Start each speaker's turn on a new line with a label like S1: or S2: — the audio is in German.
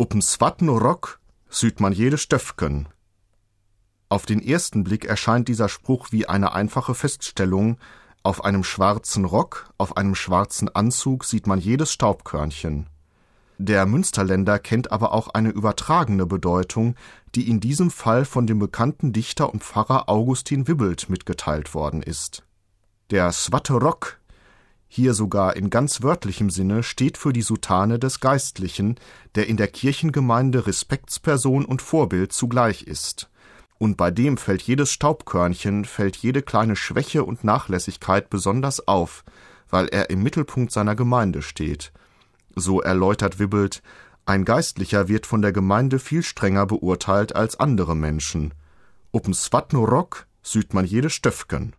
S1: Up'n swatten Rock süht man jede Stöfken. Auf den ersten Blick erscheint dieser Spruch wie eine einfache Feststellung, auf einem schwarzen Rock, auf einem schwarzen Anzug sieht man jedes Staubkörnchen. Der Münsterländer kennt aber auch eine übertragene Bedeutung, die in diesem Fall von dem bekannten Dichter und Pfarrer Augustin Wibbelt mitgeteilt worden ist. Der Swatte Rock, hier sogar in ganz wörtlichem Sinne, steht für die Soutane des Geistlichen, der in der Kirchengemeinde Respektsperson und Vorbild zugleich ist. Und bei dem fällt jedes Staubkörnchen, fällt jede kleine Schwäche und Nachlässigkeit besonders auf, weil er im Mittelpunkt seiner Gemeinde steht – so erläutert Wibbelt, ein Geistlicher wird von der Gemeinde viel strenger beurteilt als andere Menschen. Up'n Svatno Rock süht man jede Stöfken